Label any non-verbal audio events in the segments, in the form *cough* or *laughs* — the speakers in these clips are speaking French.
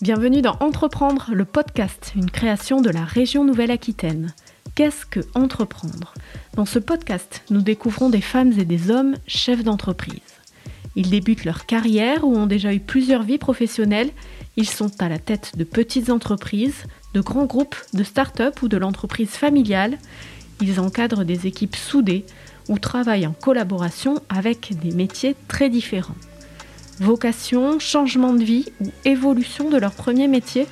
Bienvenue dans Entreprendre, le podcast, une création de la région Nouvelle-Aquitaine. Qu'est-ce que entreprendre? Dans ce podcast, nous découvrons des femmes et des hommes chefs d'entreprise. Ils débutent leur carrière ou ont déjà eu plusieurs vies professionnelles. Ils sont à la tête de petites entreprises, de grands groupes, de start-up ou de l'entreprise familiale. Ils encadrent des équipes soudées ou travaillent en collaboration avec des métiers très différents. Vocation, changement de vie ou évolution de leur premier métier,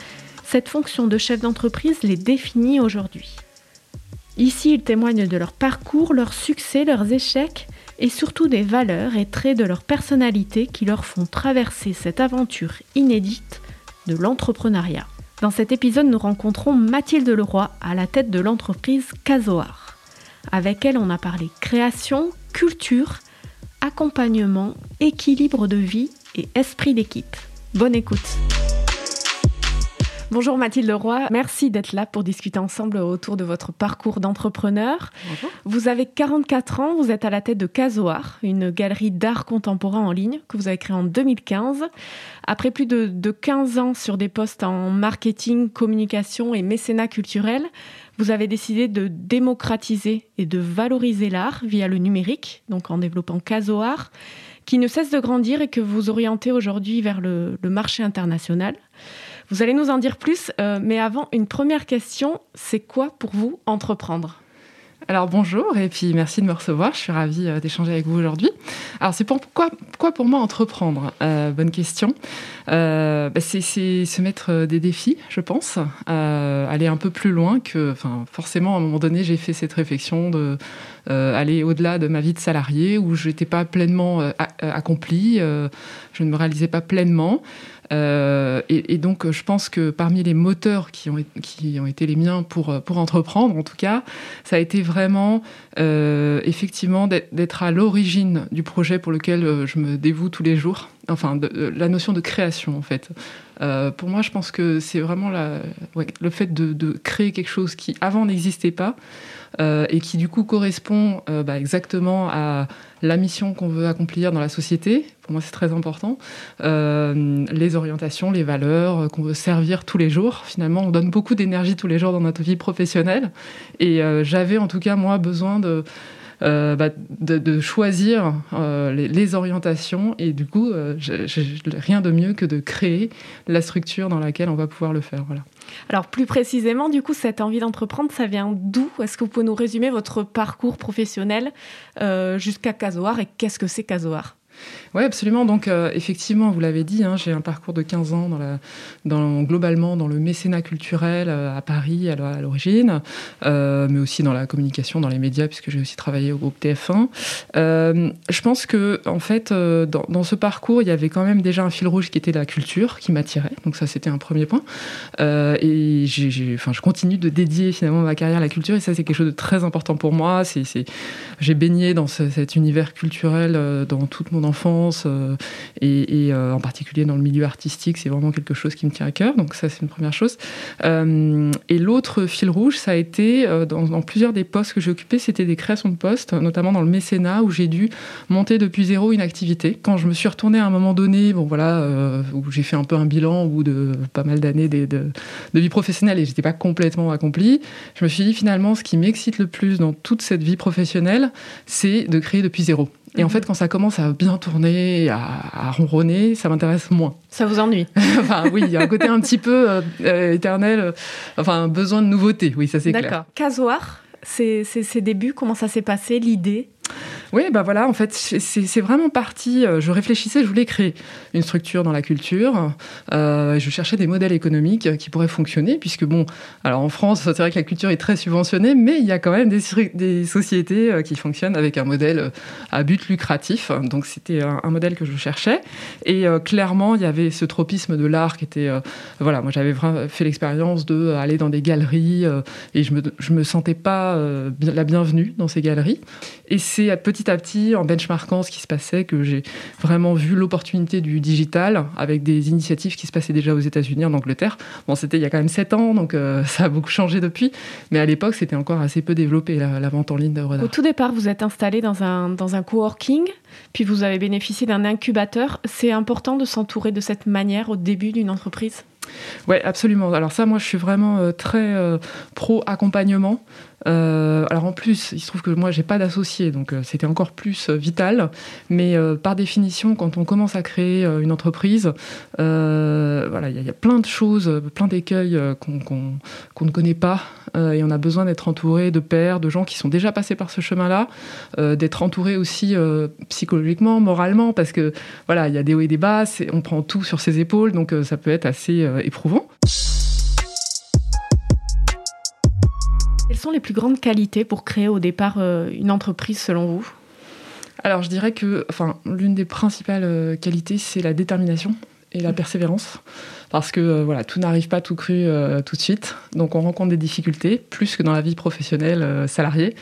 cette fonction de chef d'entreprise les définit aujourd'hui. Ici, ils témoignent de leur parcours, leurs succès, leurs échecs et surtout des valeurs et traits de leur personnalité qui leur font traverser cette aventure inédite de l'entrepreneuriat. Dans cet épisode, nous rencontrons Mathilde Leroy à la tête de l'entreprise Casoar. Avec elle, on a parlé création, culture, accompagnement, équilibre de vie et esprit d'équipe. Bonne écoute. Bonjour Mathilde Roy, merci d'être là pour discuter ensemble autour de votre parcours d'entrepreneur. Vous avez 44 ans, vous êtes à la tête de Casoar, une galerie d'art contemporain en ligne que vous avez créée en 2015. Après plus de, de 15 ans sur des postes en marketing, communication et mécénat culturel, vous avez décidé de démocratiser et de valoriser l'art via le numérique, donc en développant Casoar, qui ne cesse de grandir et que vous orientez aujourd'hui vers le, marché international. Vous allez nous en dire plus, euh, mais avant, une première question, c'est quoi pour vous entreprendre? Alors bonjour et puis merci de me recevoir. Je suis ravie euh, d'échanger avec vous aujourd'hui. Alors c'est pourquoi, pourquoi pour moi entreprendre euh, Bonne question. Euh, bah, c'est se mettre des défis, je pense, aller un peu plus loin que. Enfin, forcément, à un moment donné, j'ai fait cette réflexion de aller au-delà de ma vie de salarié où je n'étais pas pleinement accomplie, je ne me réalisais pas pleinement. Euh, et, donc, je pense que parmi les moteurs qui ont, été les miens pour, pour entreprendre, en tout cas, ça a été vraiment, euh, effectivement, d'être à l'origine du projet pour lequel euh, je me dévoue tous les jours. Enfin, la notion de création, en fait. pour moi, je pense que c'est vraiment le fait de, créer quelque chose qui, avant, n'existait pas. et qui du coup correspond bah, exactement à la mission qu'on veut accomplir dans la société, pour moi c'est très important, euh, les orientations, les valeurs euh, qu'on veut servir tous les jours. Finalement, on donne beaucoup d'énergie tous les jours dans notre vie professionnelle. Et euh, j'avais en tout cas, moi, besoin de... Bah, de, choisir les, orientations et du coup, rien de mieux que de créer la structure dans laquelle on va pouvoir le faire. Voilà. Alors plus précisément, du coup, cette envie d'entreprendre, ça vient d'où? Est-ce que vous pouvez nous résumer votre parcours professionnel jusqu'à Casoar et qu'est-ce que c'est Casoar? Oui, absolument. Donc, euh, effectivement, vous l'avez dit, hein, j'ai un parcours de 15 ans globalement dans le mécénat culturel euh, à Paris à l'origine, euh, mais aussi dans la communication, dans les médias, puisque j'ai aussi travaillé au groupe TF1. je pense que, en fait, dans, ce parcours, il y avait quand même déjà un fil rouge qui était la culture, qui m'attirait. Donc, ça, c'était un premier point. et enfin, je continue de dédier finalement ma carrière à la culture, et ça, c'est quelque chose de très important pour moi. J'ai baigné dans cet univers culturel dans toute mon enfance euh, et, euh, en particulier dans le milieu artistique, c'est vraiment quelque chose qui me tient à cœur. Donc ça, c'est une première chose. Euh, et l'autre fil rouge, ça a été dans, plusieurs des postes que j'ai occupés, c'était des créations de postes, notamment dans le mécénat où j'ai dû monter depuis zéro une activité. Quand je me suis retournée à un moment donné, bon voilà, où j'ai fait un peu un bilan de pas mal d'années de, de, vie professionnelle et j'étais pas complètement accomplie, je me suis dit finalement, ce qui m'excite le plus dans toute cette vie professionnelle, c'est de créer depuis zéro. Et en mhm. fait, quand ça commence à bien tourner, à, ronronner, ça m'intéresse moins. Ça vous ennuie *laughs* Enfin, oui, il y a un côté un petit peu euh, euh, éternel, euh, enfin, un besoin de nouveauté, oui, ça c'est clair. D'accord. Casoir, c'est ses débuts, comment ça s'est passé, l'idée? Oui, bah voilà, en fait, c'est vraiment parti. Euh, je réfléchissais, je voulais créer une structure dans la culture. Euh, je cherchais des modèles économiques qui pourraient fonctionner, puisque bon, alors en France, c'est vrai que la culture est très subventionnée, mais il y a quand même des, sociétés euh, qui fonctionnent avec un modèle à but lucratif. Donc c'était un, modèle que je cherchais. Et clairement, il y avait ce tropisme de l'art qui était, voilà, moi j'avais fait l'expérience de aller dans des galeries et je me, je me sentais pas la bienvenue dans ces galeries. Et c'est petit à petit, en benchmarkant ce qui se passait, que j'ai vraiment vu l'opportunité du digital avec des initiatives qui se passaient déjà aux États-Unis, en Angleterre. Bon, c'était il y a quand même 7 ans, donc euh, *laughs* ça a beaucoup changé depuis. Mais à l'époque, c'était encore assez peu développé, la, vente en ligne d'œuvres d'art. Au tout départ, vous êtes installé dans un, dans un coworking, puis vous avez bénéficié d'un incubateur. C'est important de s'entourer de cette manière au début d'une entreprise? Ouais, absolument. Alors ça, moi, je suis vraiment très pro accompagnement. Euh, alors en plus, il se trouve que moi j'ai pas d'associé, donc euh, c'était encore plus euh, vital. Mais par définition, quand on commence à créer une entreprise, voilà, il y, a plein de choses, plein d'écueils qu'on ne connaît pas, et on a besoin d'être entouré de pairs, de gens qui sont déjà passés par ce chemin-là, d'être entouré aussi psychologiquement, moralement, parce que voilà, il y a des hauts et des bas, on prend tout sur ses épaules, donc ça peut être assez éprouvant. Sont les plus grandes qualités pour créer au départ euh, une entreprise selon vous? Alors je dirais que enfin, l'une des principales euh, qualités, c'est la détermination et la mmh. persévérance. Parce que euh, voilà, tout n'arrive pas tout cru tout de suite. Donc on rencontre des difficultés, plus que dans la vie professionnelle salariée.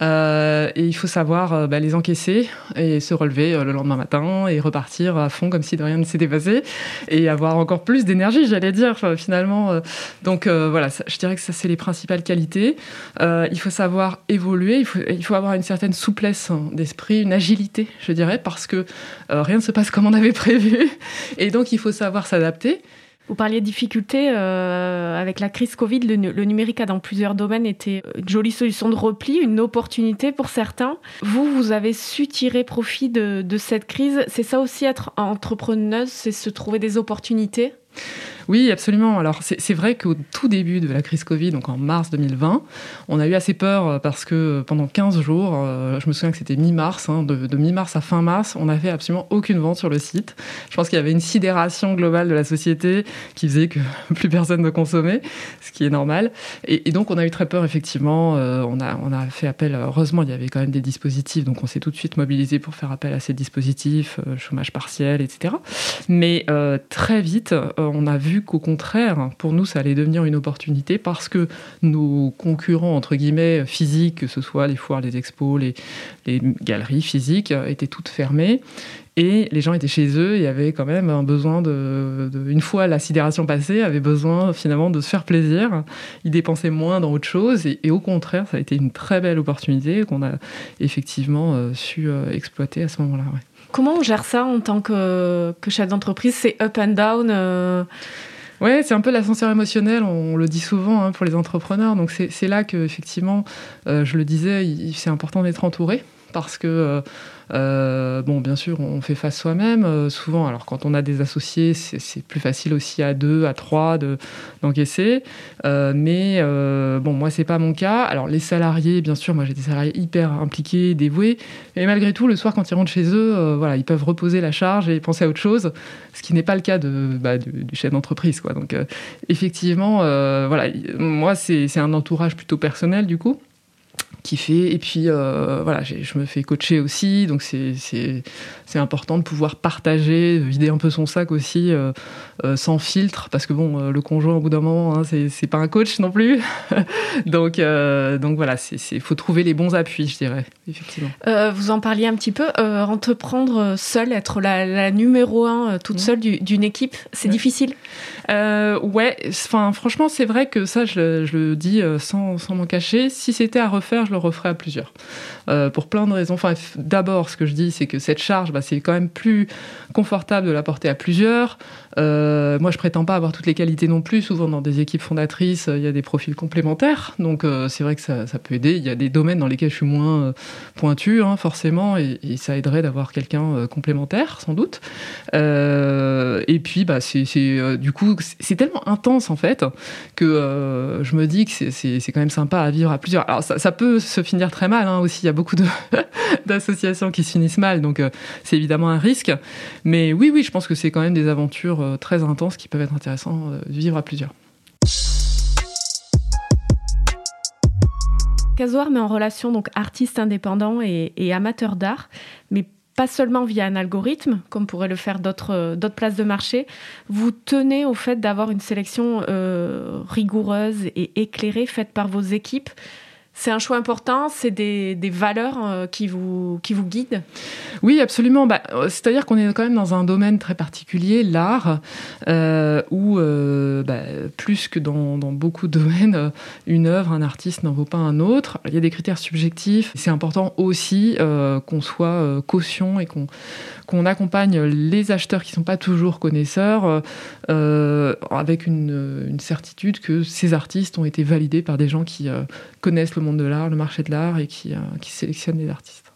Euh, et il faut savoir euh, bah, les encaisser et se relever euh, le lendemain matin et repartir à fond comme si de rien ne s'était passé et avoir encore plus d'énergie, j'allais dire, finalement. donc voilà, je dirais que ça, c'est les principales qualités. il faut savoir évoluer, il faut, il faut avoir une certaine souplesse d'esprit, une agilité, je dirais, parce que rien ne se passe comme on avait prévu. Et donc il faut savoir s'adapter. Vous parliez de difficultés euh, avec la crise Covid. Le, numérique a dans plusieurs domaines été une jolie solution de repli, une opportunité pour certains. Vous, vous avez su tirer profit de, de cette crise. C'est ça aussi être entrepreneuse, c'est se trouver des opportunités? Oui, absolument. Alors, c'est vrai qu'au tout début de la crise Covid, donc en mars 2020, on a eu assez peur euh, parce que euh, pendant 15 jours, euh, je me souviens que c'était mi-mars, hein, de, mi-mars à fin mars, on n'avait absolument aucune vente sur le site. Je pense qu'il y avait une sidération globale de la société qui faisait que *laughs* plus personne ne consommait, ce qui est normal. Et, donc, on a eu très peur, effectivement. a, on a fait appel, heureusement, il y avait quand même des dispositifs, donc on s'est tout de suite mobilisé pour faire appel à ces dispositifs, chômage partiel, etc. Mais très vite, on a vu qu'au contraire, pour nous, ça allait devenir une opportunité parce que nos concurrents, entre guillemets, physiques, que ce soit les foires, les expos, les, galeries physiques, étaient toutes fermées. Et les gens étaient chez eux, il y avait quand même un besoin de, une fois la sidération passée, avait besoin finalement de se faire plaisir. Ils dépensaient moins dans autre chose et, au contraire, ça a été une très belle opportunité qu'on a effectivement euh, su euh, exploiter à ce moment-là. Comment on gère ça en tant que, chef d'entreprise? C'est up and down euh? Ouais, c'est un peu l'ascenseur émotionnel, on, le dit souvent hein, pour les entrepreneurs. Donc c'est là que, effectivement, euh, je le disais, c'est important d'être entouré parce que euh, euh, bon, bien sûr, on fait face soi-même. Euh, souvent, alors quand on a des associés, c'est plus facile aussi à deux, à trois d'encaisser. Mais bon, moi, c'est pas mon cas. Alors, les salariés, bien sûr, moi, j'ai des salariés hyper impliqués, dévoués. Et malgré tout, le soir, quand ils rentrent chez eux, voilà, ils peuvent reposer la charge et penser à autre chose, ce qui n'est pas le cas bah, du, chef d'entreprise, quoi. Donc, effectivement, voilà, moi, c'est un entourage plutôt personnel, du coup fait Et puis euh, voilà, je me fais coacher aussi, donc c'est important de pouvoir partager, vider un peu son sac aussi euh, euh, sans filtre, parce que bon, le conjoint au bout d'un moment, hein, c'est pas un coach non plus. *laughs* donc donc voilà, il faut trouver les bons appuis, je dirais, effectivement. vous en parliez un petit peu, entreprendre seul, être la, numéro un toute mmh. seule d'une équipe, c'est difficile? ouais, enfin franchement, c'est vrai que ça, je, je le dis sans, sans m'en cacher. Si c'était à refaire, je le referai à plusieurs. Euh, pour plein de raisons. D'abord, ce que je dis, c'est que cette charge, bah, c'est quand même plus confortable de la porter à plusieurs. Euh, moi, je prétends pas avoir toutes les qualités non plus. Souvent, dans des équipes fondatrices, il y a des profils complémentaires. Donc, euh, c'est vrai que ça, peut aider. Il y a des domaines dans lesquels je suis moins pointu, hein, forcément, et, ça aiderait d'avoir quelqu'un complémentaire, sans doute. et puis, bah, c'est du coup, c'est tellement intense en fait que je me dis que c'est quand même sympa à vivre à plusieurs. Alors, ça, peut se finir très mal hein, aussi. Il y a beaucoup *laughs* d'associations qui se finissent mal, donc euh, c'est évidemment un risque. Mais oui, oui, je pense que c'est quand même des aventures euh, très intenses qui peuvent être intéressantes euh, de vivre à plusieurs. Casoir met en relation donc artistes indépendants et, et amateurs d'art, mais pas seulement via un algorithme, comme pourraient le faire d'autres places de marché. Vous tenez au fait d'avoir une sélection rigoureuse et éclairée faite par vos équipes c'est un choix important, c'est des, valeurs euh, qui, vous, qui guident? Oui, absolument. Bah, euh, C'est-à-dire qu'on est quand même dans un domaine très particulier, l'art, euh, où bah, plus que dans, beaucoup de *laughs* domaines, une œuvre, un artiste n'en vaut pas un autre. Il y a des critères subjectifs. C'est important aussi qu'on soit caution et qu'on qu'on accompagne les acheteurs qui ne sont pas toujours connaisseurs avec une, une, certitude que ces artistes ont été validés par des gens qui connaissent le monde de l'art, le marché de l'art et qui, euh, qui sélectionne les artistes.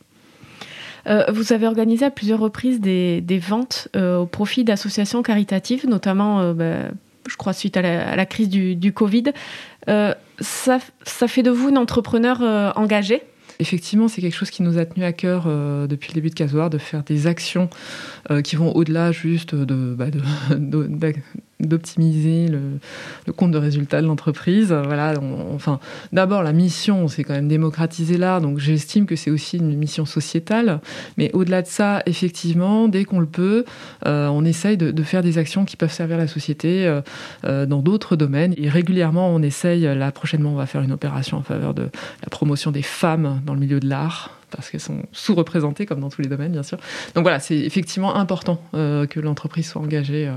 Euh, vous avez organisé à plusieurs reprises des, ventes euh, au profit d'associations caritatives, notamment, euh, bah, je crois, suite à la, crise du, Covid. Euh, ça, fait de vous une entrepreneur euh, engagée? Effectivement, c'est quelque chose qui nous a tenu à cœur euh, depuis le début de Casoir, de faire des actions qui vont au-delà juste de, bah, *laughs* d'optimiser le, compte de résultat de l'entreprise. Voilà, enfin, d'abord la mission, c'est quand même démocratiser l'art, donc j'estime que c'est aussi une mission sociétale. Mais au-delà de ça, effectivement, dès qu'on le peut, euh, on essaye de, faire des actions qui peuvent servir la société euh, euh, dans d'autres domaines. Et régulièrement, on essaye. Là, prochainement, on va faire une opération en faveur de la promotion des femmes dans le milieu de l'art parce qu'elles sont sous-représentées, comme dans tous les domaines, bien sûr. Donc voilà, c'est effectivement important que l'entreprise soit engagée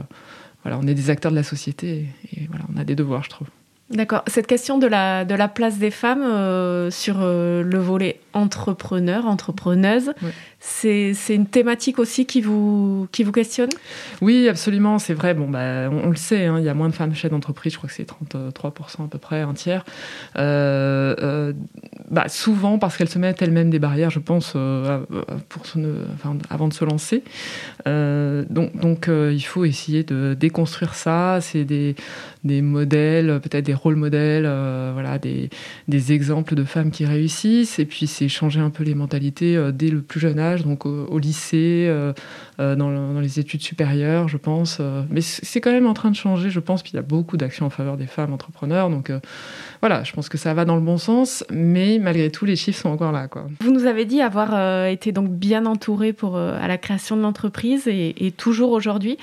voilà, on est des acteurs de la société et, voilà, on a des devoirs, je trouve. D'accord. Cette question de la, de la place des femmes euh, sur euh, le volet entrepreneur, entrepreneuse, oui. c'est une thématique aussi qui vous, qui vous questionne? Oui, absolument, c'est vrai. Bon, bah, on, on, le sait, hein, il y a moins de femmes chefs d'entreprise, je crois que c'est 33% à peu près, un tiers. Euh, bah, souvent parce qu'elles se mettent elles-mêmes des barrières, je pense, pour son, enfin, avant de se lancer. Donc, donc il faut essayer de déconstruire ça. C'est des, des modèles, peut-être des rôles modèles, euh, voilà, des, des, exemples de femmes qui réussissent. Et puis c'est changer un peu les mentalités euh, dès le plus jeune âge, donc au, lycée, euh, dans, dans, les études supérieures, je pense. mais c'est quand même en train de changer, je pense. Puis il y a beaucoup d'actions en faveur des femmes entrepreneurs. Donc voilà, je pense que ça va dans le bon sens, mais malgré tout, les chiffres sont encore là. Quoi. Vous nous avez dit avoir été donc bien entouré pour à la création de l'entreprise et toujours aujourd'hui.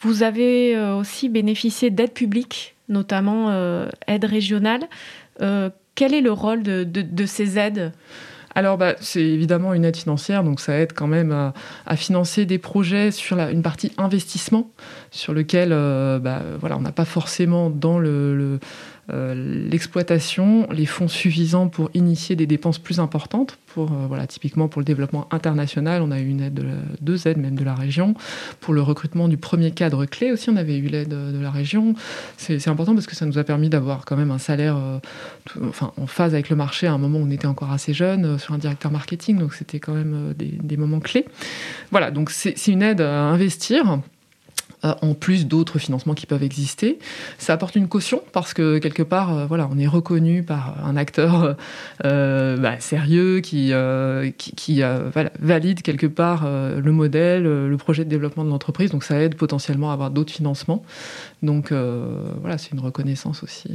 Vous avez aussi bénéficié d'aide publique notamment euh, aide régionale. Euh, quel est le rôle de, ces aides? Alors, bah, c'est évidemment une aide financière, donc ça aide quand même à, financer des projets sur une partie investissement, sur lequel euh, bah, voilà, on n'a pas forcément dans le euh, l'exploitation, les fonds suffisants pour initier des dépenses plus importantes. Pour, euh, voilà, typiquement pour le développement international, on a eu une aide de deux aides même de la région. Pour le recrutement du premier cadre clé aussi, on avait eu l'aide de la région. C'est important parce que ça nous a permis d'avoir quand même un salaire euh, enfin, en phase avec le marché à un moment où on était encore assez jeune sur un directeur marketing, donc c'était quand même des, des moments clés. Voilà, donc c'est une aide à investir en plus d'autres financements qui peuvent exister. Ça apporte une caution parce que quelque part, euh, voilà, on est reconnu par un acteur euh, bah, sérieux qui, euh, valide quelque part euh, le modèle, le projet de développement de l'entreprise. Donc ça aide potentiellement à avoir d'autres financements. Donc voilà, c'est une reconnaissance aussi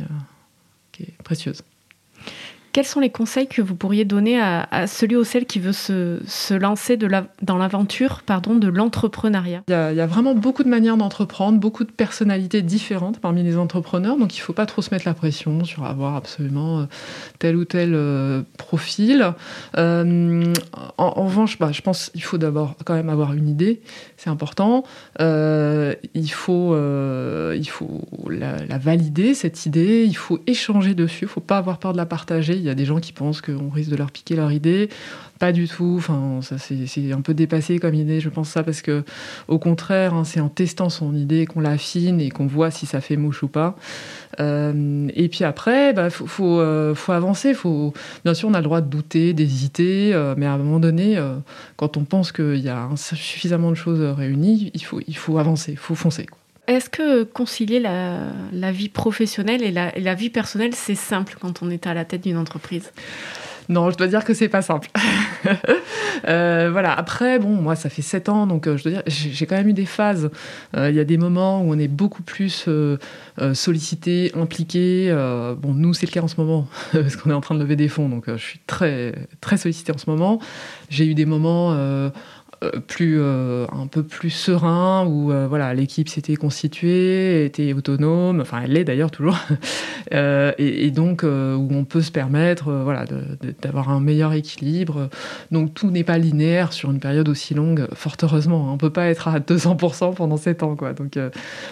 qui est précieuse. Quels sont les conseils que vous pourriez donner à, celui ou celle qui veut se, se lancer dans l'aventure pardon, de l'entrepreneuriat? Il, y, a vraiment beaucoup de manières d'entreprendre, beaucoup de personnalités différentes parmi les entrepreneurs, donc il ne faut pas trop se mettre la pression sur avoir absolument tel ou tel euh, profil. Euh, en, revanche, bah, je pense qu'il faut d'abord quand même avoir une idée, c'est important. Euh, il faut, euh, il faut la, valider, cette idée, il faut échanger dessus, il ne faut pas avoir peur de la partager il y a des gens qui pensent qu'on risque de leur piquer leur idée. Pas du tout. Enfin, ça c'est un peu dépassé comme idée, je pense ça, parce que au contraire, hein, c'est en testant son idée qu'on l'affine et qu'on voit si ça fait mouche ou pas. Euh, et puis après, bah, euh, faut, avancer. Faut, bien sûr, on a le droit de douter, d'hésiter, euh, mais à un moment donné, quand on pense qu'il y a suffisamment de choses réunies, il faut, il faut avancer, il faut foncer. Est-ce que concilier la, vie professionnelle et la, vie personnelle, c'est simple quand on est à la tête d'une entreprise? Non, je dois dire que c'est pas simple. *laughs* euh, voilà. Après, bon, moi, ça fait sept ans, donc euh, j'ai quand même eu des phases. Euh, il y a des moments où on est beaucoup plus sollicité, impliqué. Bon, nous, c'est le cas en ce moment *laughs* parce qu'on est en train de lever des fonds, donc je suis très très sollicité en ce moment. J'ai eu des moments plus un peu plus serein où voilà l'équipe s'était constituée était autonome enfin elle l'est d'ailleurs toujours. *laughs* Et, donc où on peut se permettre voilà d'avoir un meilleur équilibre. Donc tout n'est pas linéaire sur une période aussi longue fort heureusement hein. on peut pas être à 200% pendant 7 ans quoi. Donc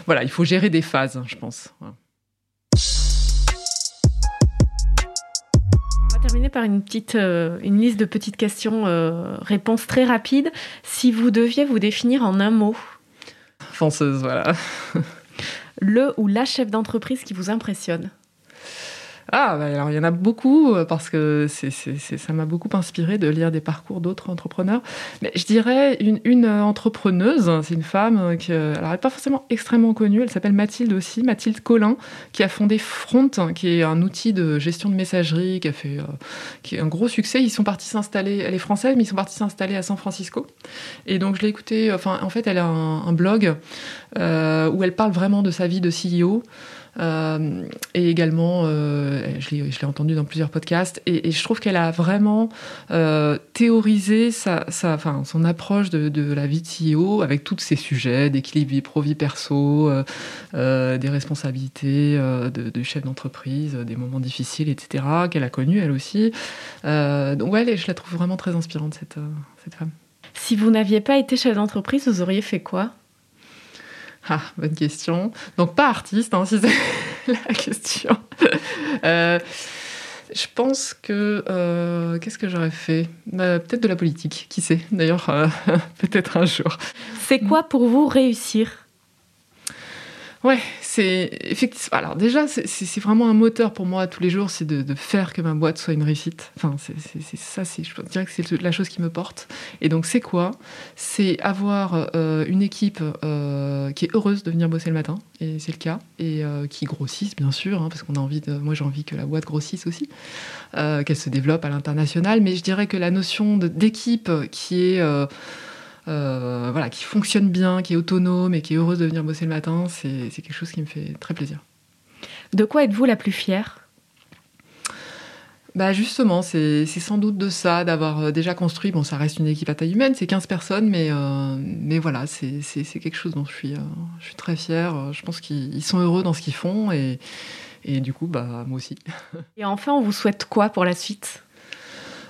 voilà il faut gérer des phases je pense terminer par une petite euh, une liste de petites questions, euh, réponses très rapides. Si vous deviez vous définir en un mot. Fonceuse, voilà. Le ou la chef d'entreprise qui vous impressionne? Ah, bah, alors il y en a beaucoup euh, parce que ça m'a beaucoup inspiré de lire des parcours d'autres entrepreneurs. Mais je dirais une, une entrepreneuse, c'est une femme euh, qui, euh, alors elle n'est pas forcément extrêmement connue, elle s'appelle Mathilde aussi, Mathilde Collin, qui a fondé Front, qui est un outil de gestion de messagerie, qui a fait qui est un gros succès. Ils sont partis s'installer, elle est française, mais ils sont partis s'installer à San Francisco. Et donc je l'ai écoutée, enfin en fait elle a un, blog où elle parle vraiment de sa vie de CEO. Euh, et également, euh, je l'ai entendu dans plusieurs podcasts, et, je trouve qu'elle a vraiment euh, théorisé sa, enfin, son approche de, la vie de CEO avec tous ces sujets d'équilibre vie pro-vie perso, des responsabilités de, de chef d'entreprise, des moments difficiles, etc., qu'elle a connus elle aussi. donc ouais, je la trouve vraiment très inspirante, cette, cette femme. Si vous n'aviez pas été chef d'entreprise, vous auriez fait quoi? Ah, bonne question. Donc pas artiste, hein, si c'est *laughs* la question. Euh, je pense que euh, qu'est-ce que j'aurais fait? Bah, Peut-être de la politique, qui sait? D'ailleurs, euh, *laughs* peut-être un jour. C'est quoi pour vous réussir? Ouais, c'est effectivement. Alors déjà, c'est vraiment un moteur pour moi tous les jours, c'est de, faire que ma boîte soit une réussite. Enfin, c'est ça, je dirais que c'est la chose qui me porte. Et donc, c'est quoi? C'est avoir euh, une équipe euh, qui est heureuse de venir bosser le matin, et c'est le cas, et euh, qui grossisse bien sûr, hein, parce qu'on a envie de. Moi, j'ai envie que la boîte grossisse aussi, qu'elle se développe à l'international. Mais je dirais que la notion d'équipe qui est euh, voilà, qui fonctionne bien, qui est autonome et qui est heureuse de venir bosser le matin, c'est quelque chose qui me fait très plaisir. De quoi êtes-vous la plus fière? Bah justement, c'est sans doute de ça, d'avoir euh, déjà construit, bon ça reste une équipe à taille humaine, c'est 15 personnes, mais, euh, mais voilà, c'est quelque chose dont je suis, je suis très fière. Je pense qu'ils sont heureux dans ce qu'ils font et, et du coup, bah, moi aussi. *laughs* Et enfin, on vous souhaite quoi pour la suite?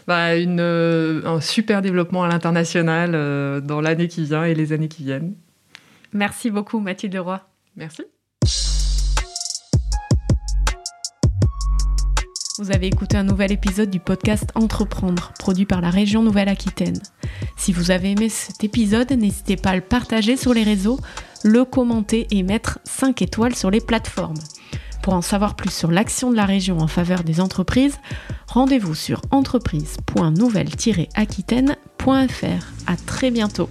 Bah, une, euh, un super développement à l'international euh, dans l'année qui vient et les années qui viennent. Merci beaucoup Mathilde Roy. Merci. Vous avez écouté un nouvel épisode du podcast Entreprendre, produit par la région Nouvelle-Aquitaine. Si vous avez aimé cet épisode, n'hésitez pas à le partager sur les réseaux, le commenter et mettre 5 étoiles sur les plateformes. Pour en savoir plus sur l'action de la région en faveur des entreprises, rendez-vous sur entreprise.nouvelle-aquitaine.fr. À très bientôt.